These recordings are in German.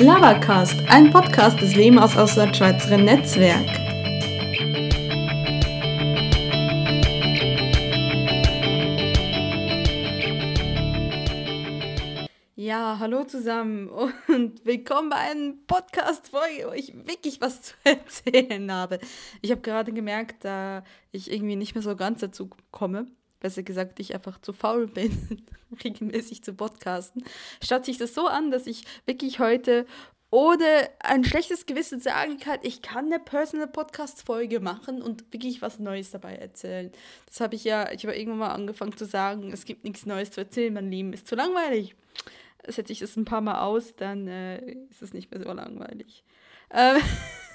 Lavacast, ein Podcast des Leben aus Auslandschweizer Netzwerk. Ja, hallo zusammen und willkommen bei einem Podcast, wo ich wirklich was zu erzählen habe. Ich habe gerade gemerkt, da ich irgendwie nicht mehr so ganz dazu komme, besser gesagt, ich einfach zu faul bin, regelmäßig zu podcasten, statt sich das so an, dass ich wirklich heute ohne ein schlechtes Gewissen sagen kann, ich kann eine Personal Podcast Folge machen und wirklich was Neues dabei erzählen. Das habe ich ja, ich habe irgendwann mal angefangen zu sagen, es gibt nichts Neues zu erzählen, mein Leben ist zu langweilig. Setze ich das ein paar Mal aus, dann äh, ist es nicht mehr so langweilig. Ähm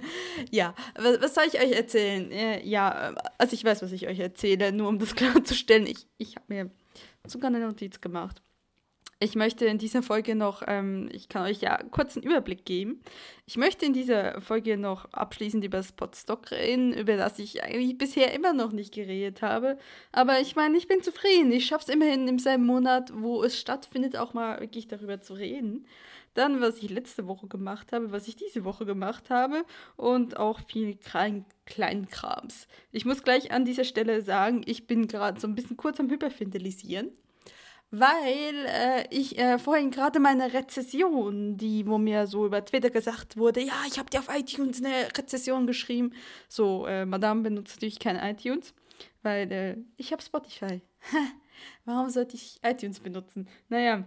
ja, was, was, soll ich euch erzählen? Ja, also ich weiß, was ich euch erzähle, nur um das klarzustellen. Ich, ich habe mir sogar eine Notiz gemacht. Ich möchte in dieser Folge noch, ähm, ich kann euch ja kurz einen Überblick geben. Ich möchte in dieser Folge noch abschließend über das Podstock reden, über das ich eigentlich bisher immer noch nicht geredet habe. Aber ich meine, ich bin zufrieden. Ich schaffe es immerhin im selben Monat, wo es stattfindet, auch mal wirklich darüber zu reden. Dann, was ich letzte Woche gemacht habe, was ich diese Woche gemacht habe und auch viel klein, Kleinkrams. Ich muss gleich an dieser Stelle sagen, ich bin gerade so ein bisschen kurz am Hyperfindelisieren weil äh, ich äh, vorhin gerade meine Rezession, die, wo mir so über Twitter gesagt wurde, ja, ich habe dir auf iTunes eine Rezession geschrieben. So, äh, Madame benutzt natürlich kein iTunes, weil äh, ich habe Spotify. Warum sollte ich iTunes benutzen? Naja,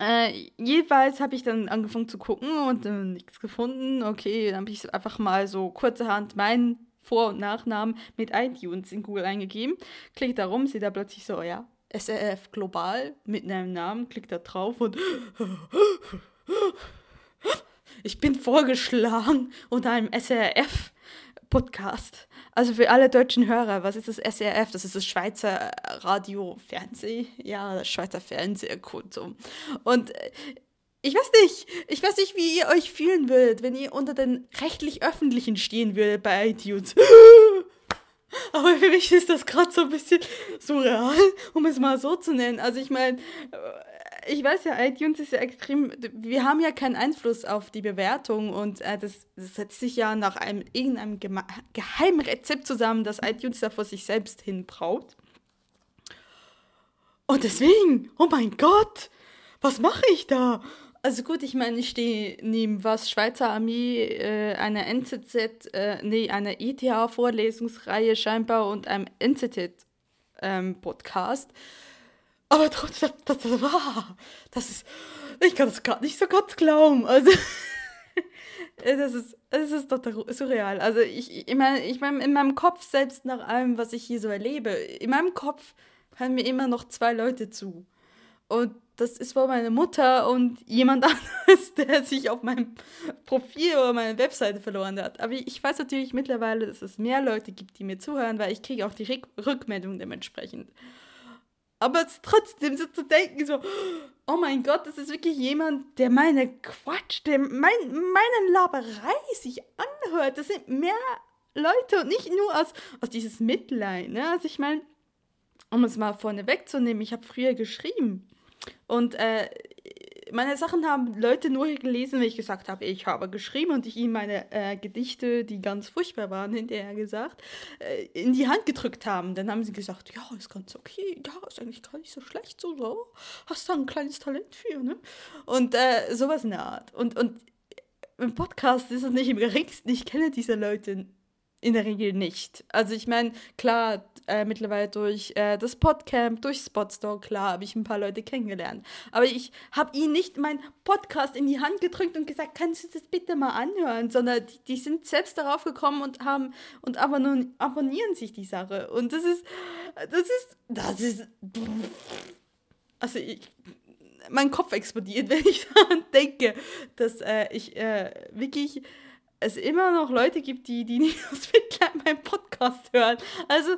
äh, jeweils habe ich dann angefangen zu gucken und äh, nichts gefunden. Okay, dann habe ich einfach mal so kurzerhand meinen Vor- und Nachnamen mit iTunes in Google eingegeben. Klickt da rum, seht da plötzlich so, ja, SRF Global mit einem Namen, klickt da drauf und ich bin vorgeschlagen unter einem SRF Podcast. Also für alle deutschen Hörer, was ist das SRF? Das ist das Schweizer Radio Fernseh. Ja, das Schweizer Fernsehkuntum. Und äh, ich weiß nicht, ich weiß nicht, wie ihr euch fühlen würdet, wenn ihr unter den rechtlich öffentlichen stehen würdet bei iTunes. Aber für mich ist das gerade so ein bisschen surreal, um es mal so zu nennen. Also ich meine, äh, ich weiß ja, iTunes ist ja extrem, wir haben ja keinen Einfluss auf die Bewertung und äh, das, das, setzt sich ja nach einem irgendeinem geheimen Rezept zusammen, das iTunes da vor sich selbst hinbraut. Und deswegen, oh mein Gott, was mache ich da? Also gut, ich meine, ich stehe neben was Schweizer Armee, äh, einer NZZ, äh, nee, einer ETH-Vorlesungsreihe scheinbar und einem NZZ-Podcast. Ähm, Aber trotzdem, das, das, war, das ist, ich kann das gerade nicht so ganz glauben. Also, das ist, das ist total surreal. Also ich, ich meine, ich mein, in meinem Kopf, selbst nach allem, was ich hier so erlebe, in meinem Kopf hören mir immer noch zwei Leute zu. Und das ist wohl meine Mutter und jemand anderes, der sich auf meinem Profil oder meiner Webseite verloren hat. Aber ich weiß natürlich mittlerweile, dass es mehr Leute gibt, die mir zuhören, weil ich kriege auch die Rückmeldung dementsprechend. Aber trotzdem so zu denken, so, oh mein Gott, das ist wirklich jemand, der meine Quatsch, der mein, meine Laberei sich anhört. Das sind mehr Leute und nicht nur aus, aus dieses Mitleid. Ne? Also ich meine, um es mal vorne wegzunehmen, ich habe früher geschrieben. Und äh, meine Sachen haben Leute nur gelesen, wenn ich gesagt habe, ich habe geschrieben und ich ihnen meine äh, Gedichte, die ganz furchtbar waren, hinterher gesagt, äh, in die Hand gedrückt haben. Dann haben sie gesagt, ja, ist ganz okay, ja, ist eigentlich gar nicht so schlecht, so, so. hast da ein kleines Talent für, ne? Und äh, sowas in der Art. Und, und im Podcast ist es nicht im geringsten, ich kenne diese Leute in der Regel nicht. Also ich meine, klar, äh, mittlerweile durch äh, das Podcamp, durch Spotstore, klar, habe ich ein paar Leute kennengelernt. Aber ich habe ihnen nicht meinen Podcast in die Hand gedrückt und gesagt, kannst du das bitte mal anhören, sondern die, die sind selbst darauf gekommen und haben und abonnieren, abonnieren sich die Sache. Und das ist, das ist, das ist, also ich, mein Kopf explodiert, wenn ich daran denke, dass äh, ich äh, wirklich es immer noch Leute gibt, die, die nicht aus Mitleid meinen Podcast hören. Also,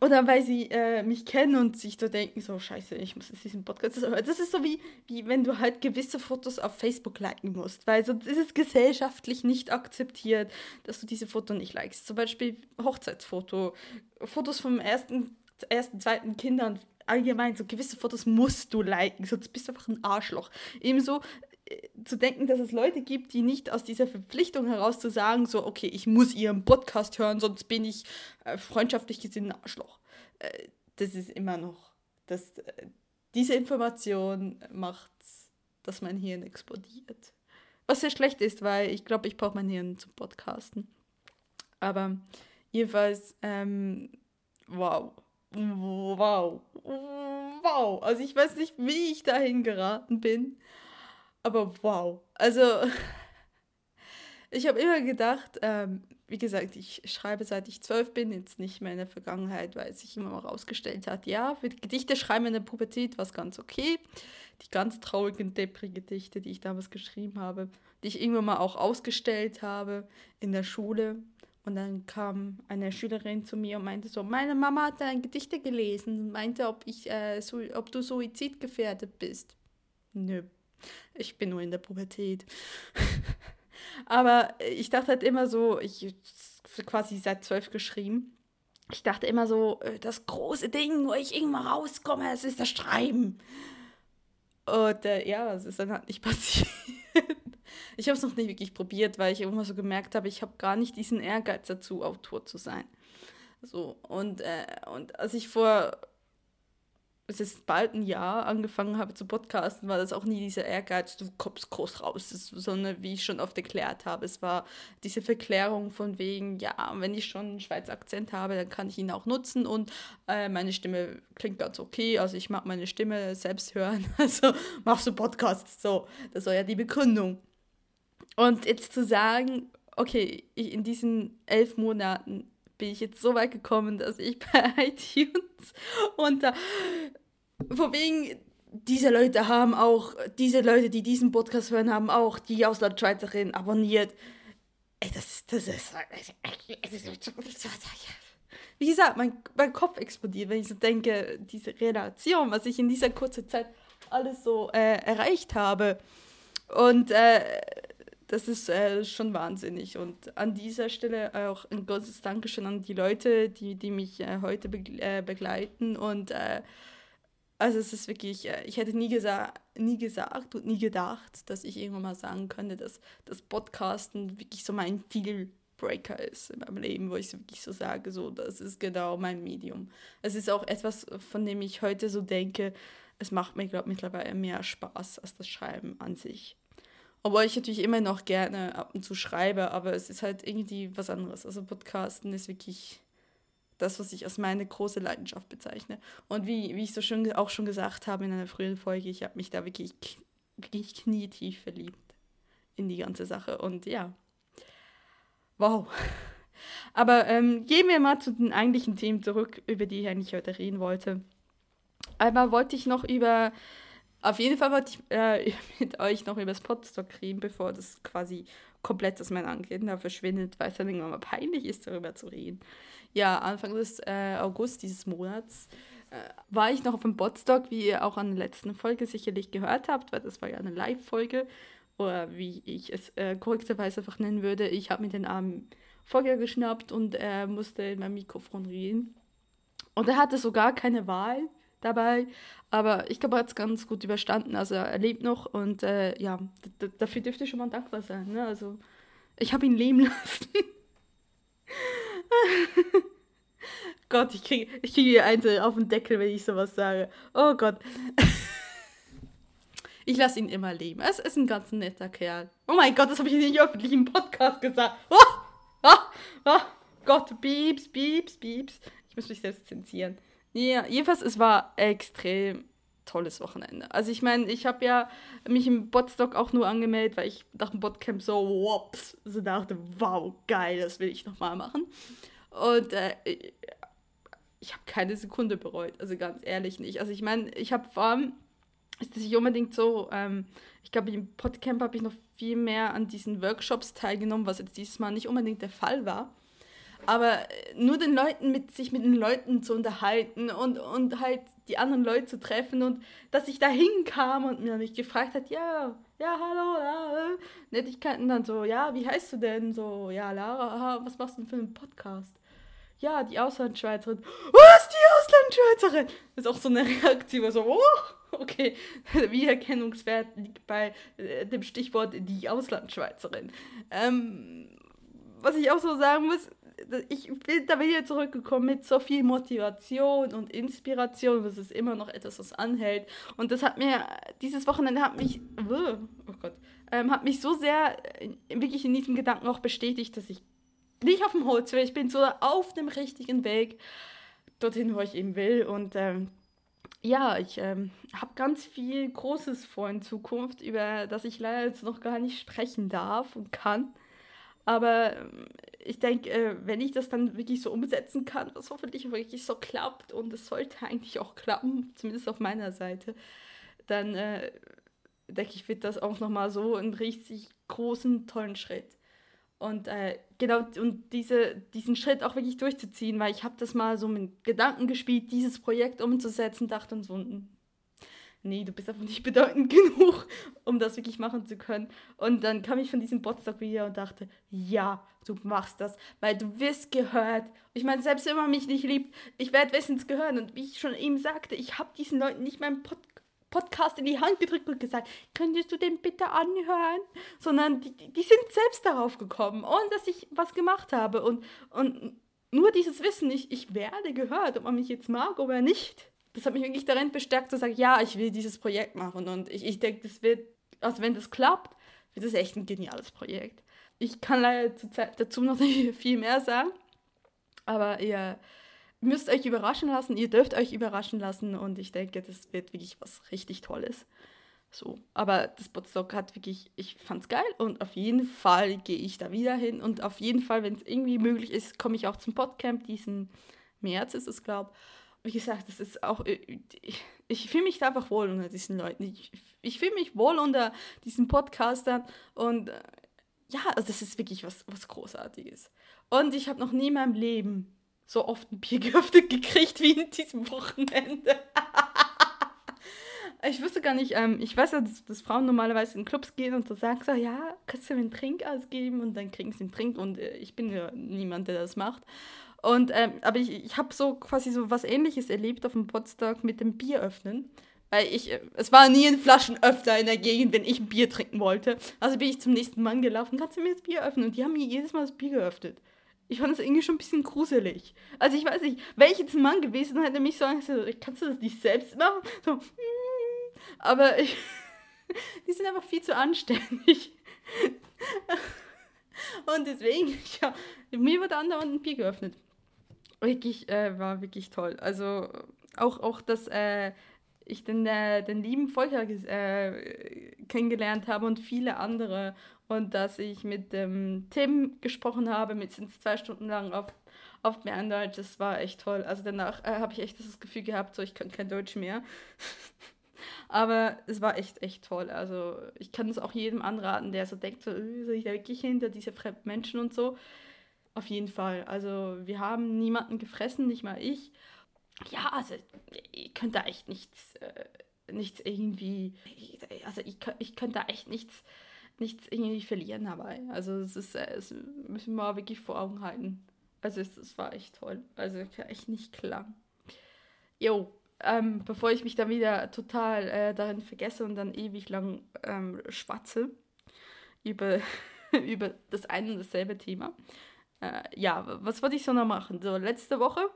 oder weil sie äh, mich kennen und sich so denken, so scheiße, ich muss jetzt diesen Podcast hören. Das ist so wie, wie wenn du halt gewisse Fotos auf Facebook liken musst, weil sonst ist es gesellschaftlich nicht akzeptiert, dass du diese Fotos nicht likest. Zum Beispiel Hochzeitsfoto, Fotos vom ersten ersten, zweiten Kindern allgemein, so gewisse Fotos musst du liken, sonst bist du einfach ein Arschloch. Ebenso zu denken, dass es Leute gibt, die nicht aus dieser Verpflichtung heraus zu sagen, so, okay, ich muss ihren Podcast hören, sonst bin ich äh, freundschaftlich gesehen ein Arschloch. Äh, das ist immer noch, das, äh, diese Information macht, dass mein Hirn explodiert. Was sehr schlecht ist, weil ich glaube, ich brauche mein Hirn zum Podcasten. Aber jedenfalls, ähm, wow. Wow. Wow. Also ich weiß nicht, wie ich dahin geraten bin. Aber wow. Also ich habe immer gedacht, ähm, wie gesagt, ich schreibe seit ich zwölf bin, jetzt nicht mehr in der Vergangenheit, weil es sich immer mal rausgestellt hat, ja, für Gedichte schreiben in der Pubertät war es ganz okay. Die ganz traurigen, deprigen Gedichte, die ich damals geschrieben habe, die ich irgendwann mal auch ausgestellt habe in der Schule. Und dann kam eine Schülerin zu mir und meinte so, meine Mama hat deine Gedichte gelesen und meinte, ob, ich, äh, so, ob du suizidgefährdet bist. Nö, ich bin nur in der Pubertät. Aber ich dachte halt immer so, ich quasi seit zwölf geschrieben. Ich dachte immer so, äh, das große Ding, wo ich irgendwann rauskomme, das ist das Schreiben. Und äh, ja, es ist dann halt nicht passiert. ich habe es noch nicht wirklich probiert, weil ich immer so gemerkt habe, ich habe gar nicht diesen Ehrgeiz dazu, Autor zu sein. So, und, äh, und als ich vor es ist bald ein Jahr angefangen habe zu podcasten, war das auch nie dieser Ehrgeiz, du kommst groß raus, sondern wie ich schon oft erklärt habe, es war diese Verklärung von wegen, ja, wenn ich schon einen Schweizer Akzent habe, dann kann ich ihn auch nutzen und äh, meine Stimme klingt ganz okay, also ich mag meine Stimme selbst hören, also machst du Podcasts, so, das war ja die Begründung. Und jetzt zu sagen, okay, in diesen elf Monaten bin ich jetzt so weit gekommen, dass ich bei iTunes unter vor wegen diese Leute haben auch, diese Leute, die diesen Podcast hören, haben auch die Auslandschweizerin abonniert. Ey, das, das ist. Wie gesagt, mein, mein Kopf explodiert, wenn ich so denke, diese Relation, was ich in dieser kurzen Zeit alles so äh, erreicht habe. Und äh, das ist äh, schon wahnsinnig. Und an dieser Stelle auch ein großes Dankeschön an die Leute, die, die mich äh, heute be äh, begleiten. Und äh, also es ist wirklich, äh, ich hätte nie, gesa nie gesagt und nie gedacht, dass ich irgendwann mal sagen könnte, dass das Podcasten wirklich so mein Dealbreaker ist in meinem Leben, wo ich so wirklich so sage, so, das ist genau mein Medium. Es ist auch etwas, von dem ich heute so denke, es macht mir, glaube ich, mittlerweile mehr Spaß als das Schreiben an sich. Obwohl ich natürlich immer noch gerne ab und zu schreibe, aber es ist halt irgendwie was anderes. Also Podcasten ist wirklich das, was ich als meine große Leidenschaft bezeichne. Und wie, wie ich so schon auch schon gesagt habe in einer frühen Folge, ich habe mich da wirklich, wirklich knietief verliebt in die ganze Sache. Und ja, wow. Aber ähm, gehen wir mal zu den eigentlichen Themen zurück, über die ich eigentlich heute reden wollte. Einmal wollte ich noch über auf jeden Fall wollte ich äh, mit euch noch über das Podstock reden, bevor das quasi komplett aus meiner Agenda verschwindet, weil es dann irgendwann mal peinlich ist, darüber zu reden. Ja, Anfang des äh, August dieses Monats äh, war ich noch auf dem Podstock, wie ihr auch an der letzten Folge sicherlich gehört habt, weil das war ja eine Live-Folge, oder wie ich es äh, korrekterweise einfach nennen würde. Ich habe mir den armen Folger geschnappt und er musste in mein Mikrofon reden. Und er hatte sogar keine Wahl dabei. Aber ich glaube, er hat es ganz gut überstanden. Also er lebt noch und äh, ja, dafür dürfte schon mal dankbar sein. Ne? Also ich habe ihn leben lassen. Gott, ich kriege ich krieg hier einen auf den Deckel, wenn ich sowas sage. Oh Gott. Ich lasse ihn immer leben. Es ist ein ganz netter Kerl. Oh mein Gott, das habe ich nicht öffentlich im Podcast gesagt. Oh, oh, oh Gott, Bieps, Bieps, Bieps. Ich muss mich selbst zensieren. Ja, jedenfalls, es war extrem tolles Wochenende. Also ich meine, ich habe ja mich im Botstock auch nur angemeldet, weil ich nach dem Botcamp so, wops, so dachte, wow, geil, das will ich nochmal machen. Und äh, ich habe keine Sekunde bereut, also ganz ehrlich nicht. Also ich meine, ich habe vor allem, ist das nicht unbedingt so, ähm, ich glaube, im Podcamp habe ich noch viel mehr an diesen Workshops teilgenommen, was jetzt dieses Mal nicht unbedingt der Fall war. Aber nur den Leuten mit sich mit den Leuten zu unterhalten und, und halt die anderen Leute zu treffen und dass ich da hinkam und mir mich gefragt hat, ja, ja, hallo, ja, äh, Nettigkeiten dann so, ja, wie heißt du denn? So, ja, Lara, was machst du denn für einen Podcast? Ja, die Auslandschweizerin. Was, die Auslandschweizerin. Das ist auch so eine Reaktion, so, oh, okay, der Wiedererkennungswert liegt bei äh, dem Stichwort die Auslandschweizerin. Ähm, was ich auch so sagen muss, ich bin da wieder zurückgekommen mit so viel Motivation und Inspiration. Das ist immer noch etwas, was anhält. Und das hat mir, dieses Wochenende hat mich, oh Gott, ähm, hat mich so sehr äh, wirklich in diesem Gedanken auch bestätigt, dass ich nicht auf dem Holz will. Ich bin so auf dem richtigen Weg dorthin, wo ich eben will. Und ähm, ja, ich ähm, habe ganz viel Großes vor in Zukunft, über das ich leider jetzt noch gar nicht sprechen darf und kann. Aber ähm, ich denke, äh, wenn ich das dann wirklich so umsetzen kann, was hoffentlich wirklich so klappt, und es sollte eigentlich auch klappen, zumindest auf meiner Seite, dann äh, denke ich, wird das auch nochmal so einen richtig großen, tollen Schritt. Und äh, genau, und diese, diesen Schritt auch wirklich durchzuziehen, weil ich habe das mal so mit Gedanken gespielt, dieses Projekt umzusetzen, dachte und so, hm, nee, du bist einfach nicht bedeutend genug, um das wirklich machen zu können. Und dann kam ich von diesem Botstock wieder und dachte, ja, du machst das, weil du wirst gehört. Ich meine, selbst wenn man mich nicht liebt, ich werde wissens gehören. Und wie ich schon eben sagte, ich habe diesen Leuten nicht meinen Pod Podcast in die Hand gedrückt und gesagt, könntest du den bitte anhören? Sondern die, die sind selbst darauf gekommen, ohne dass ich was gemacht habe. Und, und nur dieses Wissen, ich, ich werde gehört, ob man mich jetzt mag oder nicht das hat mich wirklich darin bestärkt zu sagen, ja, ich will dieses Projekt machen. Und ich, ich denke, das wird, also wenn das klappt, wird das echt ein geniales Projekt. Ich kann leider dazu noch nicht viel mehr sagen, aber ihr müsst euch überraschen lassen, ihr dürft euch überraschen lassen und ich denke, das wird wirklich was richtig Tolles. So, aber das Bootstock hat wirklich, ich fand's geil und auf jeden Fall gehe ich da wieder hin und auf jeden Fall, wenn es irgendwie möglich ist, komme ich auch zum Podcamp diesen März ist es, glaube ich wie gesagt, das ist auch, äh, ich, ich fühle mich einfach wohl unter diesen Leuten. Ich, ich fühle mich wohl unter diesen Podcastern und äh, ja, also das ist wirklich was, was Großartiges. Und ich habe noch nie in meinem Leben so oft ein Bier geöffnet gekriegt wie in diesem Wochenende. ich wusste gar nicht, ähm, ich weiß ja, dass, dass, Frauen normalerweise in Clubs gehen und so sagen so, ja, kannst du mir einen Trink ausgeben und dann kriegen sie einen Trink und äh, ich bin ja niemand, der das macht. Und, ähm, aber ich, ich habe so quasi so was ähnliches erlebt auf dem Potsdam mit dem Bier öffnen. Weil ich, äh, es war nie ein Flaschenöffner in der Gegend, wenn ich ein Bier trinken wollte. Also bin ich zum nächsten Mann gelaufen, kannst du mir das Bier öffnen? Und die haben mir jedes Mal das Bier geöffnet. Ich fand das irgendwie schon ein bisschen gruselig. Also ich weiß nicht, wäre ich jetzt ein Mann gewesen, hätte mich so Angst, kannst du das nicht selbst machen? So, mm, aber ich, die sind einfach viel zu anständig. Und deswegen, ja, mir wurde andauernd ein Bier geöffnet wirklich, äh, war wirklich toll. Also auch, auch dass äh, ich den, äh, den lieben Volker äh, kennengelernt habe und viele andere und dass ich mit dem Tim gesprochen habe, mit sind zwei Stunden lang auf, auf Berndeutsch, das war echt toll. Also danach äh, habe ich echt das Gefühl gehabt, so ich kann kein Deutsch mehr. Aber es war echt, echt toll. Also ich kann es auch jedem anraten, der so denkt, so, äh, soll ich da wirklich hinter diese fremden Menschen und so. Auf jeden Fall. Also wir haben niemanden gefressen, nicht mal ich. Ja, also ihr könnt da echt nichts, äh, nichts irgendwie, also ich, ich könnte da echt nichts, nichts irgendwie verlieren dabei. Also es ist, äh, es müssen wir wirklich vor Augen halten. Also es, es war echt toll. Also echt nicht klar. Jo, ähm, bevor ich mich dann wieder total äh, darin vergesse und dann ewig lang ähm, schwatze über, über das eine und dasselbe Thema, äh, ja, was wollte ich so noch machen? So, letzte Woche.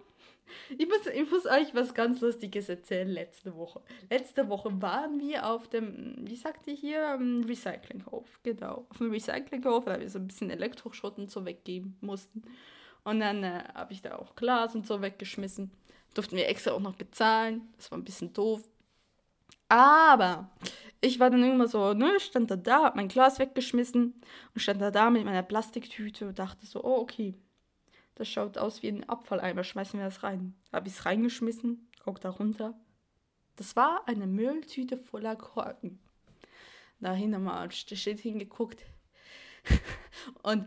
Ich muss, ich muss euch was ganz Lustiges erzählen. Letzte Woche. Letzte Woche waren wir auf dem, wie sagt ihr hier, Recyclinghof. Genau, auf dem Recyclinghof, weil wir so ein bisschen Elektroschrott und so weggeben mussten. Und dann äh, habe ich da auch Glas und so weggeschmissen. Durften wir extra auch noch bezahlen. Das war ein bisschen doof. Aber ich war dann irgendwann so, ne, stand da da, hab mein Glas weggeschmissen und stand da da mit meiner Plastiktüte und dachte so, oh, okay, das schaut aus wie ein Abfalleimer, schmeißen wir das rein. Hab ich's reingeschmissen, guck da runter. Das war eine Mülltüte voller Korken. Da nochmal steht hingeguckt. und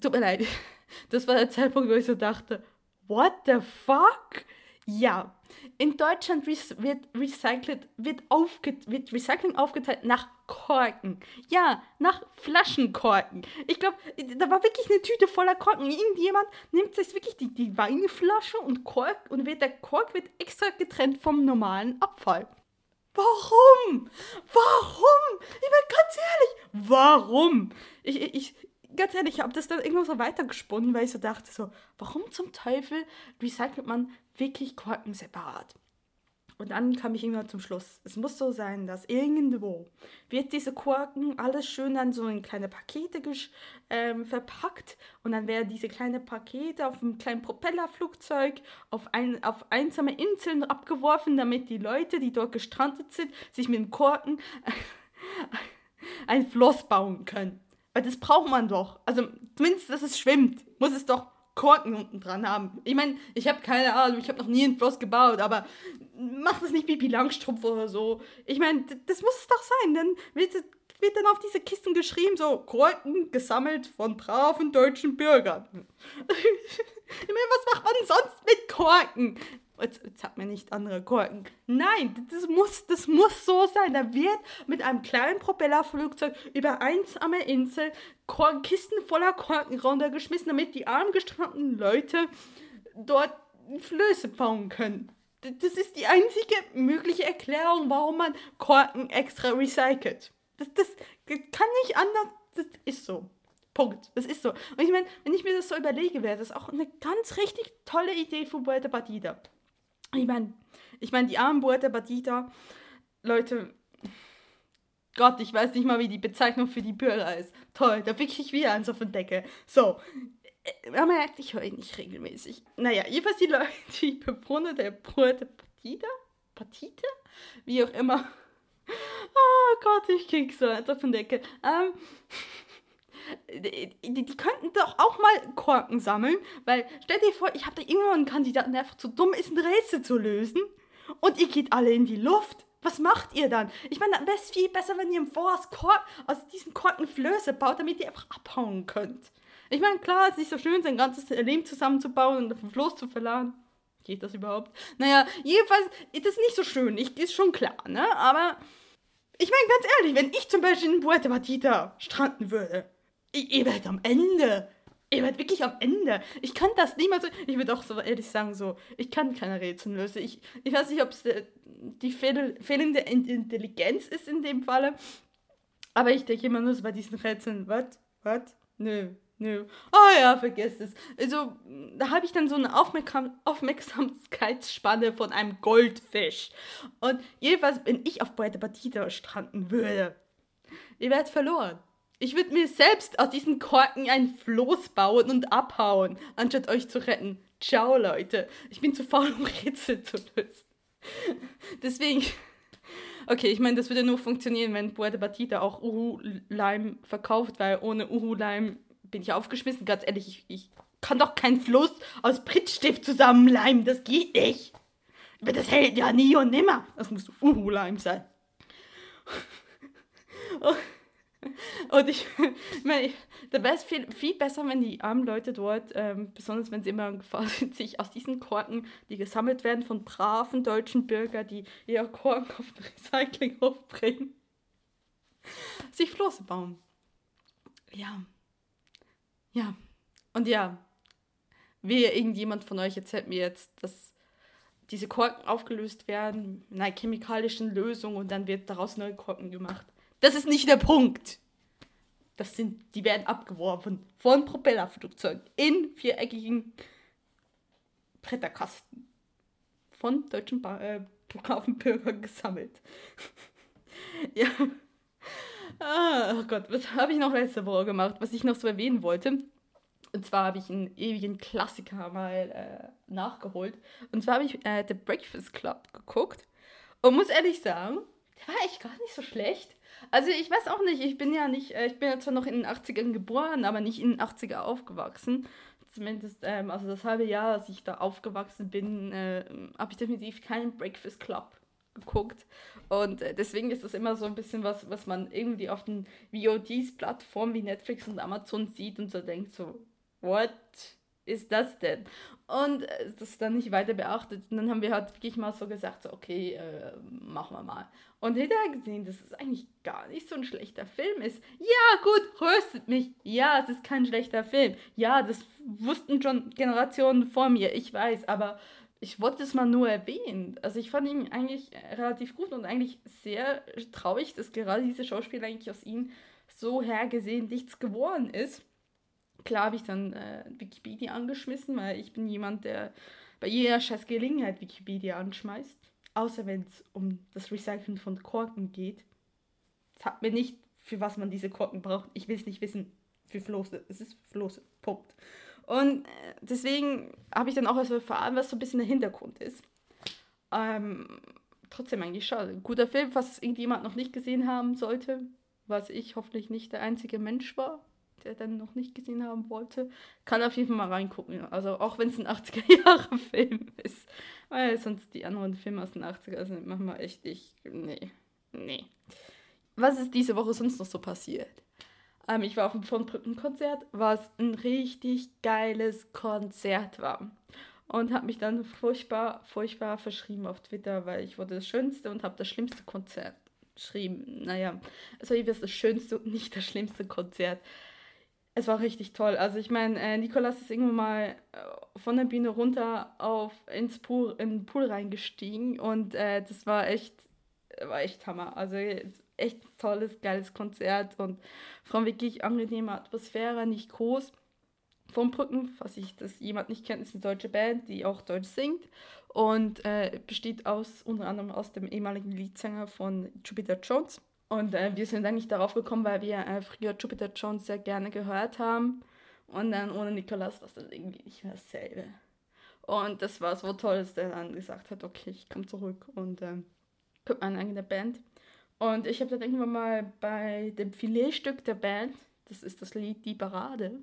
tut mir leid, das war der Zeitpunkt, wo ich so dachte, what the fuck? Ja, in Deutschland wird, recycelt, wird, aufge, wird Recycling aufgeteilt nach Korken. Ja, nach Flaschenkorken. Ich glaube, da war wirklich eine Tüte voller Korken. Irgendjemand nimmt sich wirklich die, die Weinflasche und Kork und wird, der Kork wird extra getrennt vom normalen Abfall. Warum? Warum? Ich bin ganz ehrlich, warum? Ich, ich, ganz ehrlich, ich habe das dann irgendwo so weitergesponnen, weil ich so dachte, so, warum zum Teufel recycelt man wirklich Korken separat? Und dann kam ich irgendwann zum Schluss. Es muss so sein, dass irgendwo wird diese Korken alles schön dann so in kleine Pakete ähm, verpackt und dann werden diese kleinen Pakete auf einem kleinen Propellerflugzeug auf, ein, auf einsame Inseln abgeworfen, damit die Leute, die dort gestrandet sind, sich mit dem Korken ein Floss bauen können. Weil das braucht man doch. Also zumindest, dass es schwimmt, muss es doch Korken unten dran haben. Ich meine, ich habe keine Ahnung, ich habe noch nie ein Floss gebaut, aber mach das nicht Pipi Langstrumpf oder so. Ich meine, das muss es doch sein. Dann wird, wird dann auf diese Kisten geschrieben, so Korken gesammelt von braven deutschen Bürgern. ich meine, was macht man sonst mit Korken? Jetzt, jetzt hat man nicht andere Korken. Nein, das muss, das muss so sein. Da wird mit einem kleinen Propellerflugzeug über einsame Insel Korken, Kisten voller Korken runtergeschmissen, damit die arm gestrandeten Leute dort Flöße bauen können. Das ist die einzige mögliche Erklärung, warum man Korken extra recycelt. Das, das kann nicht anders. Das ist so. Punkt. Das ist so. Und ich meine, wenn ich mir das so überlege, wäre das auch eine ganz richtig tolle Idee für Puerto Partida. Ich meine, ich meine, die armen Puerto Partida, Leute, Gott, ich weiß nicht mal, wie die Bezeichnung für die Bürger ist. Toll, da wick ich wieder eins auf den Deckel. So, man merkt, ich höre ihn nicht regelmäßig. Naja, jedenfalls die Leute, die Bewohner der Puerto Partida, Partita, wie auch immer. Oh Gott, ich krieg so eins auf den Deckel. Ähm, die, die, könnten doch auch mal Korken sammeln, weil stell dir vor, ich habe da irgendwann einen Kandidaten, der einfach zu dumm ist, ein Rätsel zu lösen und ihr geht alle in die Luft. Was macht ihr dann? Ich meine, dann wäre es viel besser, wenn ihr im Voraus Kork, aus diesen Korken Flöße baut, damit ihr einfach abhauen könnt. Ich meine, klar, es ist nicht so schön, sein ganzes Leben zusammenzubauen und auf den Floß zu verladen. Geht das überhaupt? Naja, jedenfalls ist das nicht so schön, ich, ist schon klar, ne? Aber ich meine, ganz ehrlich, wenn ich zum Beispiel in Puerto Partita stranden würde, ihr werdet am Ende. Ihr werdet wirklich am Ende. Ich kann das niemals. Ich würde auch so ehrlich sagen, so, ich kann keine Rätsel lösen. Ich, ich weiß nicht, ob es äh, die fehl, fehlende Intelligenz ist in dem Falle. Aber ich denke immer nur so bei diesen Rätseln, was? Was? Nö, nö. Oh ja, vergesst es. Also, da habe ich dann so eine Aufmerksam Aufmerksamkeitsspanne von einem Goldfisch. Und jedenfalls, wenn ich auf Puerto Partida stranden würde, ihr werdet verloren. Ich würde mir selbst aus diesen Korken ein Floß bauen und abhauen, anstatt euch zu retten. Ciao, Leute. Ich bin zu faul, um Rätsel zu lösen. Deswegen. Okay, ich meine, das würde nur funktionieren, wenn Puerto Batita auch Uhu-Leim verkauft, weil ohne Uhu-Leim bin ich aufgeschmissen. Ganz ehrlich, ich, ich kann doch keinen Fluss aus Prittstift zusammenleimen. Das geht nicht. Das hält ja nie und nimmer. Das muss Uhu-Leim sein. Oh. Und ich meine, da wäre es viel, viel besser, wenn die armen Leute dort, ähm, besonders wenn sie immer in Gefahr sind, sich aus diesen Korken, die gesammelt werden von braven deutschen Bürgern, die ihre Korken auf den Recyclinghof bringen, sich Flosse bauen. Ja. Ja. Und ja, wehe irgendjemand von euch erzählt mir jetzt, dass diese Korken aufgelöst werden in einer chemikalischen Lösung und dann wird daraus neue Korken gemacht. Das ist nicht der Punkt. Das sind, die werden abgeworfen von Propellerflugzeugen in viereckigen Bretterkasten von deutschen ba äh, Hafenbürgern gesammelt. ja. Ah, oh Gott, was habe ich noch letzte Woche gemacht, was ich noch so erwähnen wollte? Und zwar habe ich einen ewigen Klassiker mal äh, nachgeholt. Und zwar habe ich äh, The Breakfast Club geguckt. Und muss ehrlich sagen, der war echt gar nicht so schlecht. Also ich weiß auch nicht, ich bin ja nicht, äh, ich bin ja zwar noch in den 80ern geboren, aber nicht in den 80er aufgewachsen. Zumindest, ähm, also das halbe Jahr, als ich da aufgewachsen bin, äh, habe ich definitiv keinen Breakfast Club geguckt. Und äh, deswegen ist das immer so ein bisschen was, was man irgendwie auf den VODs-Plattformen wie Netflix und Amazon sieht und so denkt, so, what ist das denn? Und äh, das dann nicht weiter beachtet. Und dann haben wir halt wirklich mal so gesagt, so, okay, äh, machen wir mal. Und hinterher gesehen, dass es eigentlich gar nicht so ein schlechter Film ist. Ja, gut, röstet mich. Ja, es ist kein schlechter Film. Ja, das wussten schon Generationen vor mir, ich weiß, aber ich wollte es mal nur erwähnen. Also ich fand ihn eigentlich relativ gut und eigentlich sehr traurig, dass gerade dieser Schauspieler eigentlich aus ihm so hergesehen nichts geworden ist. Klar habe ich dann äh, Wikipedia angeschmissen, weil ich bin jemand, der bei jeder scheiß Gelegenheit Wikipedia anschmeißt. Außer wenn es um das Recyceln von Korken geht. Sagt mir nicht, für was man diese Korken braucht. Ich will es nicht wissen. Für Flosse. Es ist Flosse. Punkt. Und äh, deswegen habe ich dann auch erstmal erfahren, was so ein bisschen der Hintergrund ist. Ähm, trotzdem eigentlich schade. Guter Film, es irgendjemand noch nicht gesehen haben sollte, was ich hoffentlich nicht der einzige Mensch war der dann noch nicht gesehen haben wollte, kann auf jeden Fall mal reingucken. Also auch wenn es ein 80er-Jahre-Film ist. Weil sonst die anderen Filme aus den 80er sind manchmal echt, ich, nee, nee. Was ist diese Woche sonst noch so passiert? Ähm, ich war auf dem von Brücken-Konzert, was ein richtig geiles Konzert war. Und habe mich dann furchtbar, furchtbar verschrieben auf Twitter, weil ich wurde das schönste und habe das schlimmste Konzert geschrieben. Naja, also ich das schönste und nicht das schlimmste Konzert es war richtig toll. Also ich meine, äh, Nikolas ist irgendwann mal äh, von der Bühne runter auf ins Pool, in den Pool reingestiegen und äh, das war echt, war echt Hammer. Also echt tolles, geiles Konzert und von wirklich angenehmer Atmosphäre, nicht groß. Vom Brücken, falls ich das jemand nicht kennt, ist eine deutsche Band, die auch Deutsch singt und äh, besteht aus unter anderem aus dem ehemaligen Leadsänger von Jupiter Jones und äh, wir sind eigentlich darauf gekommen, weil wir äh, früher Jupiter Jones sehr gerne gehört haben. Und dann ohne Nikolas war es dann irgendwie nicht mehr dasselbe. Und das war so toll, dass der dann gesagt hat, okay, ich komme zurück und äh, guck meine eigene Band. Und ich habe dann irgendwann mal bei dem Filetstück der Band, das ist das Lied Die Parade,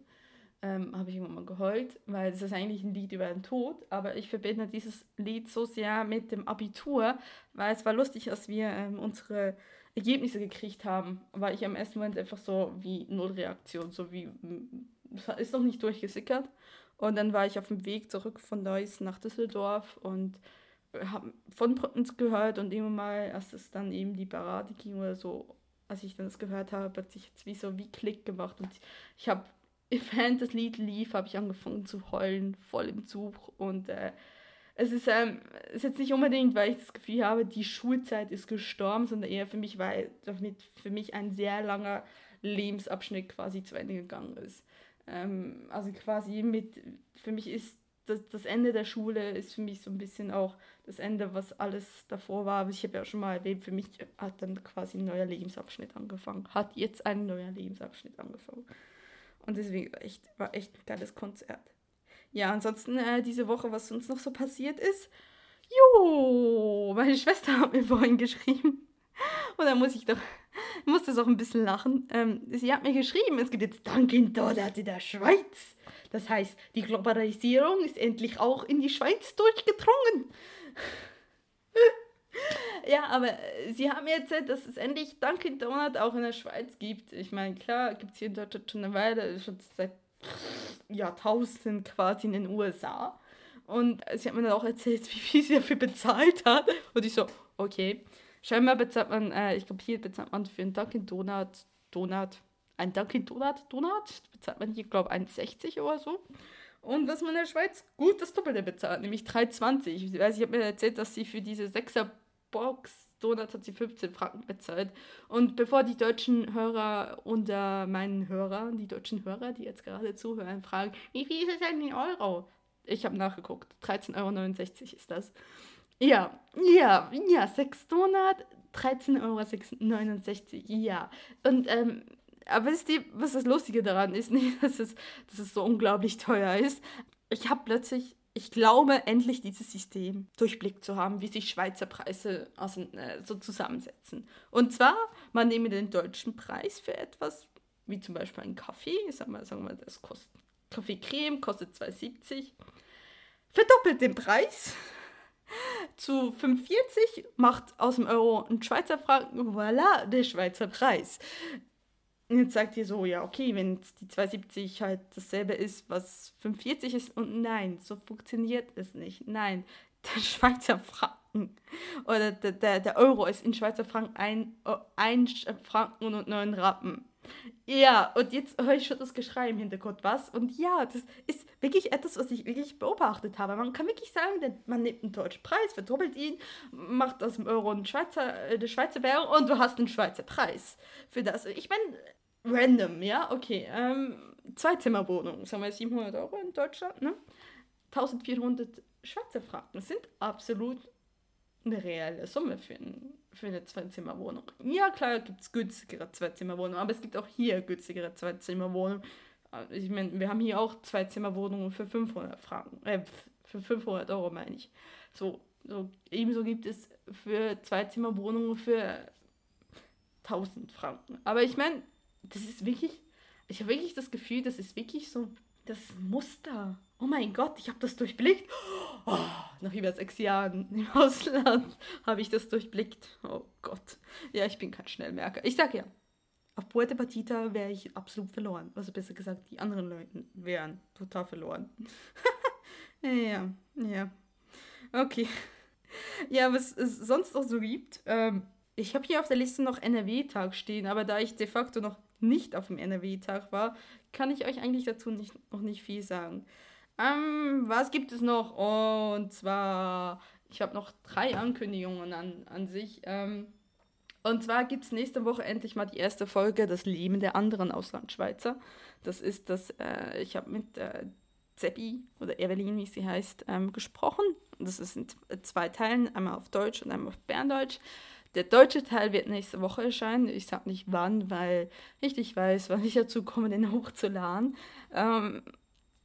ähm, habe ich irgendwann mal geheult, weil es ist eigentlich ein Lied über den Tod, aber ich verbinde dieses Lied so sehr mit dem Abitur, weil es war lustig, als wir ähm, unsere Ergebnisse gekriegt haben, war ich am ersten Moment einfach so wie Nullreaktion, so wie, ist noch nicht durchgesickert. Und dann war ich auf dem Weg zurück von Neuss nach Düsseldorf und habe von Brückens gehört und immer mal, als es dann eben die Parade ging oder so, als ich dann das gehört habe, plötzlich jetzt wie so wie Klick gemacht und ich habe, während das Lied lief, habe ich angefangen zu heulen, voll im Zug und äh, es ist, ähm, ist jetzt nicht unbedingt, weil ich das Gefühl habe, die Schulzeit ist gestorben, sondern eher für mich, weil damit für mich ein sehr langer Lebensabschnitt quasi zu Ende gegangen ist. Ähm, also quasi mit, für mich ist das, das Ende der Schule ist für mich so ein bisschen auch das Ende, was alles davor war. Aber ich habe ja schon mal erwähnt, für mich hat dann quasi ein neuer Lebensabschnitt angefangen. Hat jetzt ein neuer Lebensabschnitt angefangen. Und deswegen war echt, war echt ein geiles Konzert. Ja, ansonsten äh, diese Woche, was uns noch so passiert ist. Jo, meine Schwester hat mir vorhin geschrieben. Und da muss ich doch, musste auch ein bisschen lachen. Ähm, sie hat mir geschrieben, es gibt jetzt Dunkin' Donuts in der Schweiz. Das heißt, die Globalisierung ist endlich auch in die Schweiz durchgedrungen. ja, aber äh, sie haben mir erzählt, dass es endlich Dunkin' Donut auch in der Schweiz gibt. Ich meine, klar, gibt es hier in Deutschland schon eine Weile, schon seit Jahrtausenden quasi in den USA. Und sie hat mir dann auch erzählt, wie viel sie dafür bezahlt hat. Und ich so, okay. Scheinbar bezahlt man, äh, ich glaube, hier bezahlt man für einen Dunkin' Donut, Donut, ein Dunkin' Donut, Donut, bezahlt man hier, glaube ich, 1,60 oder so. Und was man in der Schweiz gut das Doppelte bezahlt, nämlich 3,20. Ich weiß, ich habe mir erzählt, dass sie für diese 6er Box Donuts hat sie 15 Franken bezahlt. Und bevor die deutschen Hörer unter meinen Hörern, die deutschen Hörer, die jetzt gerade zuhören, fragen, wie viel ist es denn in Euro? Ich habe nachgeguckt. 13,69 Euro ist das. Ja, ja, ja, 6 Donuts, 13,69 Euro. Ja. Und, ähm, aber wisst ihr, was das Lustige daran ist? Nicht, dass es, dass es so unglaublich teuer ist. Ich habe plötzlich ich glaube, endlich dieses System durchblickt zu haben, wie sich Schweizer Preise äh, so zusammensetzen. Und zwar, man nehme den deutschen Preis für etwas, wie zum Beispiel ein Kaffee, sagen wir, sagen wir das kostet, Kaffee Creme kostet 2,70, verdoppelt den Preis zu 45, macht aus dem Euro einen Schweizer Franken, voilà, der Schweizer Preis. Und jetzt sagt ihr so, ja, okay, wenn die 270 halt dasselbe ist, was 45 ist, und nein, so funktioniert es nicht. Nein, der Schweizer Franken oder der, der, der Euro ist in Schweizer Franken ein, ein Franken und neun Rappen. Ja, und jetzt höre ich schon das Geschrei im Hintergrund, was? Und ja, das ist wirklich etwas, was ich wirklich beobachtet habe. Man kann wirklich sagen, man nimmt einen deutschen Preis, verdoppelt ihn, macht aus dem Euro einen Schweizer, eine Schweizer Währung und du hast einen Schweizer Preis für das. Ich meine, random, ja, okay. Ähm, Zweizimmerwohnung, sagen wir 700 Euro in Deutschland, ne? 1400 Schweizer Franken sind absolut eine reelle Summe für, ein, für eine Zweizimmerwohnung. Ja, klar, gibt es günstigere Zweizimmerwohnungen, aber es gibt auch hier günstigere Zweizimmerwohnungen. Ich meine, wir haben hier auch Zweizimmerwohnungen für 500 Franken, äh, für 500 Euro meine ich. So, so ebenso gibt es für Zweizimmerwohnungen für 1000 Franken. Aber ich meine, das ist wirklich, ich habe wirklich das Gefühl, das ist wirklich so das Muster. Oh mein Gott, ich habe das durchblickt. Oh, nach über sechs Jahren im Ausland habe ich das durchblickt. Oh Gott. Ja, ich bin kein Schnellmerker. Ich sage ja, auf Puerto Partita wäre ich absolut verloren. Also besser gesagt, die anderen Leute wären total verloren. ja, ja. Okay. Ja, was es sonst noch so gibt. Ähm, ich habe hier auf der Liste noch NRW-Tag stehen, aber da ich de facto noch nicht auf dem NRW-Tag war, kann ich euch eigentlich dazu nicht, noch nicht viel sagen. Ähm, was gibt es noch? Und zwar, ich habe noch drei Ankündigungen an, an sich. Ähm, und zwar gibt es nächste Woche endlich mal die erste Folge Das Leben der anderen Auslandschweizer. Das ist das, äh, ich habe mit äh, Zeppi oder Evelyn, wie sie heißt, ähm, gesprochen. Das ist in zwei Teilen, einmal auf Deutsch und einmal auf Berndeutsch. Der deutsche Teil wird nächste Woche erscheinen. Ich sage nicht wann, weil ich nicht weiß, wann ich dazu komme, den hochzuladen. Ähm,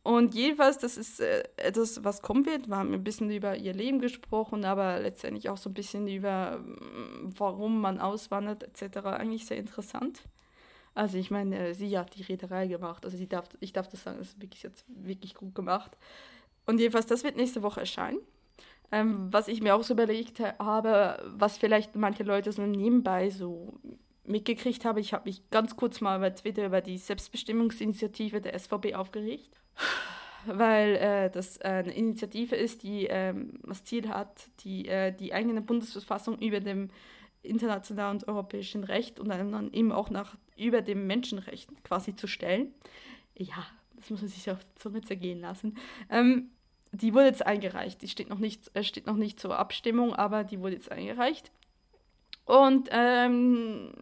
und jedenfalls, das ist äh, etwas, was kommen wird. Wir haben ein bisschen über ihr Leben gesprochen, aber letztendlich auch so ein bisschen über, mm, warum man auswandert etc. Eigentlich sehr interessant. Also ich meine, sie hat die Reederei gemacht. Also sie darf, ich darf das sagen, das ist wirklich jetzt wirklich gut gemacht. Und jedenfalls, das wird nächste Woche erscheinen. Ähm, was ich mir auch so überlegt habe, was vielleicht manche Leute so nebenbei so mitgekriegt haben, ich habe mich ganz kurz mal bei Twitter über die Selbstbestimmungsinitiative der SVB aufgeregt, weil äh, das äh, eine Initiative ist, die ähm, das Ziel hat, die, äh, die eigene Bundesverfassung über dem internationalen und europäischen Recht und dann eben auch nach über dem Menschenrecht quasi zu stellen. Ja, das muss man sich auf die Zunge zergehen lassen. Ähm, die wurde jetzt eingereicht. Die steht noch nicht, äh, steht noch nicht zur Abstimmung, aber die wurde jetzt eingereicht. Und ähm,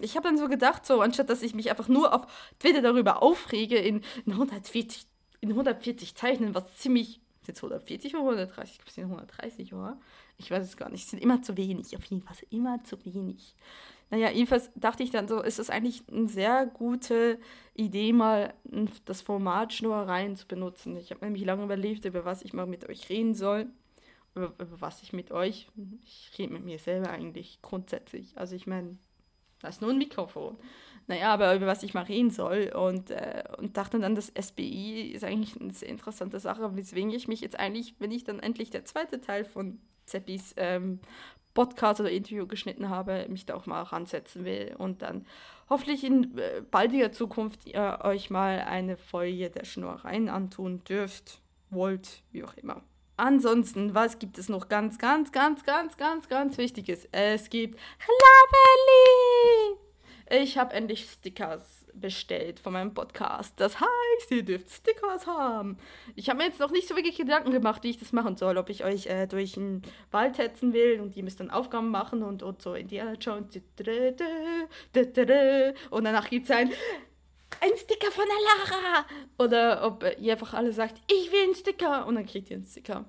ich habe dann so gedacht, so anstatt dass ich mich einfach nur auf Twitter darüber aufrege in, in 140 in 140 Zeichen, was ziemlich jetzt 140 oder 130? Ich glaube, es sind 130, oder? Ich weiß es gar nicht. Es sind immer zu wenig, auf jeden Fall immer zu wenig. Naja, jedenfalls dachte ich dann so, ist es eigentlich eine sehr gute Idee, mal das Format Schnurreien zu benutzen. Ich habe nämlich lange überlegt, über was ich mal mit euch reden soll. Über, über was ich mit euch, ich rede mit mir selber eigentlich grundsätzlich. Also ich meine, das ist nur ein Mikrofon. Naja, aber über was ich mal reden soll. Und, äh, und dachte dann, das SBI ist eigentlich eine sehr interessante Sache, weswegen ich mich jetzt eigentlich, wenn ich dann endlich der zweite Teil von Zeppis ähm, Podcast oder Interview geschnitten habe, mich da auch mal ransetzen will und dann hoffentlich in äh, baldiger Zukunft ihr euch mal eine Folge der Schnurreien antun dürft, wollt, wie auch immer. Ansonsten, was gibt es noch ganz, ganz, ganz, ganz, ganz, ganz Wichtiges? Es gibt Labelli! Ich habe endlich Stickers bestellt von meinem Podcast. Das heißt, ihr dürft Stickers haben. Ich habe mir jetzt noch nicht so wirklich Gedanken gemacht, wie ich das machen soll. Ob ich euch äh, durch den Wald hetzen will und ihr müsst dann Aufgaben machen und, und so Indiana Jones. Und danach gibt es ein, ein Sticker von der Lara. Oder ob ihr einfach alle sagt, ich will einen Sticker. Und dann kriegt ihr einen Sticker.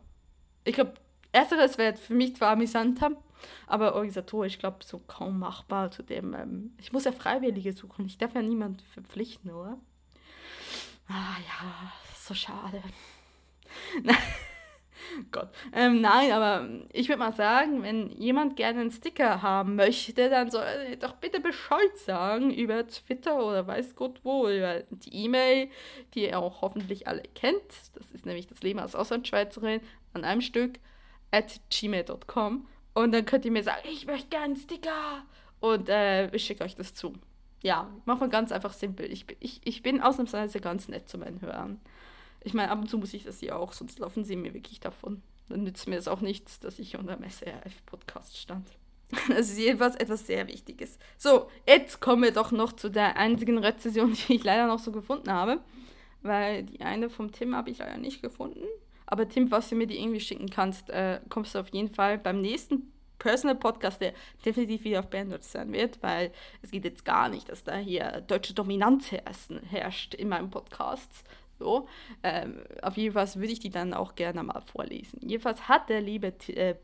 Ich glaube, ersteres wäre für mich zwar amüsanter aber organisatorisch, ich glaube, so kaum machbar zu dem. Ähm, ich muss ja Freiwillige suchen. Ich darf ja niemand verpflichten, oder? Ah ja, so schade. Gott. Ähm, nein, aber ich würde mal sagen, wenn jemand gerne einen Sticker haben möchte, dann soll er doch bitte Bescheid sagen über Twitter oder weiß Gott wo, über die E-Mail, die ihr auch hoffentlich alle kennt. Das ist nämlich das Leben als Auslandschweizerin an einem Stück at gmail.com und dann könnt ihr mir sagen, ich möchte gerne einen Sticker. Und äh, ich schicke euch das zu. ja, machen wir ganz einfach simpel. Ich, ich, ich bin ausnahmsweise ganz nett zu meinen Hörern. Ich meine, ab und zu muss ich das ja auch, sonst laufen sie mir wirklich davon. Dann nützt mir es auch nichts, dass ich unter dem SRF-Podcast stand. Das ist jedenfalls etwas sehr Wichtiges. So, jetzt kommen wir doch noch zu der einzigen Rezession, die ich leider noch so gefunden habe. Weil die eine vom Tim habe ich leider nicht gefunden. Aber Tim, was du mir die irgendwie schicken kannst, äh, kommst du auf jeden Fall beim nächsten Personal Podcast, der definitiv wieder auf Berndeutsch sein wird, weil es geht jetzt gar nicht, dass da hier deutsche Dominanz herrscht in meinem Podcast. So, ähm, auf jeden Fall würde ich die dann auch gerne mal vorlesen. Jedenfalls hat der liebe, äh,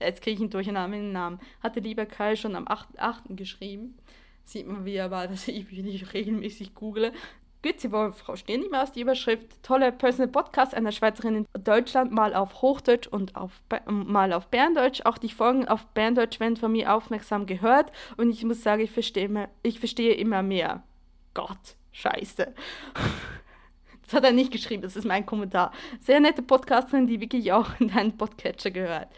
jetzt kriege ich ihn durcheinander dem Namen, hat der liebe Kai schon am 8.8. geschrieben. Sieht man wieder mal, dass ich nicht regelmäßig google. Grüezi wohl, Frau Stehnimaus, die Überschrift Tolle Personal Podcast einer Schweizerin in Deutschland, mal auf Hochdeutsch und auf, mal auf Berndeutsch. Auch die Folgen auf Berndeutsch werden von mir aufmerksam gehört und ich muss sagen, ich verstehe, immer, ich verstehe immer mehr. Gott, scheiße. Das hat er nicht geschrieben, das ist mein Kommentar. Sehr nette Podcasterin, die wirklich auch in deinen Podcatcher gehört.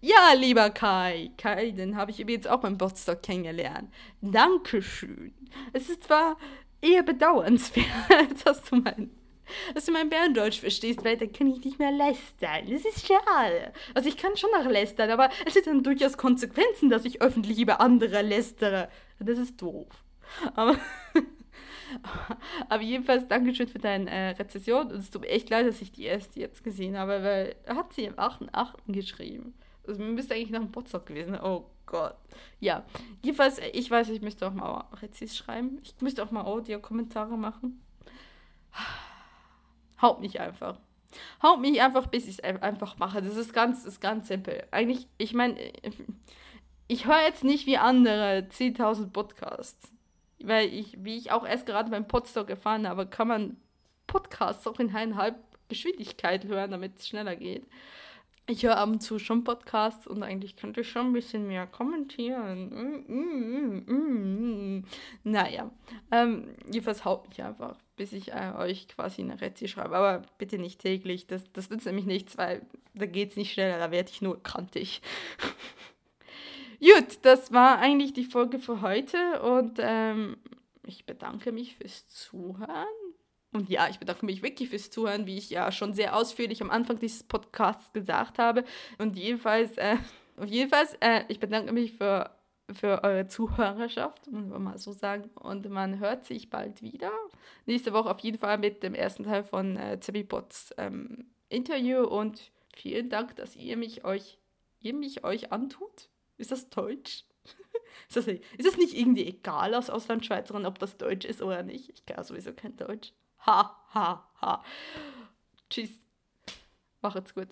Ja, lieber Kai. Kai, den habe ich übrigens auch beim Botstock kennengelernt. Dankeschön. Es ist zwar eher bedauernswert, dass du mein, dass du mein Berndeutsch verstehst, weil dann kann ich nicht mehr lästern. Das ist schade. Also ich kann schon noch lästern, aber es hat dann durchaus Konsequenzen, dass ich öffentlich über andere lästere. Das ist doof. Aber, aber jedenfalls Dankeschön für deine äh, Rezession. Und es tut mir echt leid, dass ich die erste jetzt gesehen habe, weil er hat sie am 8.8. geschrieben. Also müsste eigentlich nach dem Potsdam gewesen. Oh Gott. Ja, jedenfalls, ich weiß, ich müsste auch mal Rezis schreiben. Ich müsste auch mal Audio-Kommentare machen. Haut mich einfach. Haut mich einfach, bis ich es einfach mache. Das ist ganz, ist ganz simpel. Eigentlich, ich meine, ich höre jetzt nicht wie andere 10.000 Podcasts. Weil ich, wie ich auch erst gerade beim Podstock erfahren habe, kann man Podcasts auch in eineinhalb Geschwindigkeit hören, damit es schneller geht ich höre ab und zu schon Podcasts und eigentlich könnte ich schon ein bisschen mehr kommentieren. Mm, mm, mm, naja, ähm, jedenfalls haut mich einfach, bis ich äh, euch quasi eine Rezi schreibe. Aber bitte nicht täglich, das, das nützt nämlich nichts, weil da geht es nicht schneller, da werde ich nur krantig. Gut, das war eigentlich die Folge für heute und ähm, ich bedanke mich fürs Zuhören. Und ja, ich bedanke mich wirklich fürs Zuhören, wie ich ja schon sehr ausführlich am Anfang dieses Podcasts gesagt habe. Und jedenfalls, äh, jedenfalls äh, ich bedanke mich für, für eure Zuhörerschaft, muss man mal so sagen. Und man hört sich bald wieder. Nächste Woche auf jeden Fall mit dem ersten Teil von äh, Zabipots ähm, Interview. Und vielen Dank, dass ihr mich euch, ihr mich euch antut. Ist das Deutsch? ist, das, ist das nicht irgendwie egal als Auslandschweizerin, ob das Deutsch ist oder nicht? Ich kann sowieso kein Deutsch. Ha, ha, ha. Tschüss. Macht's gut.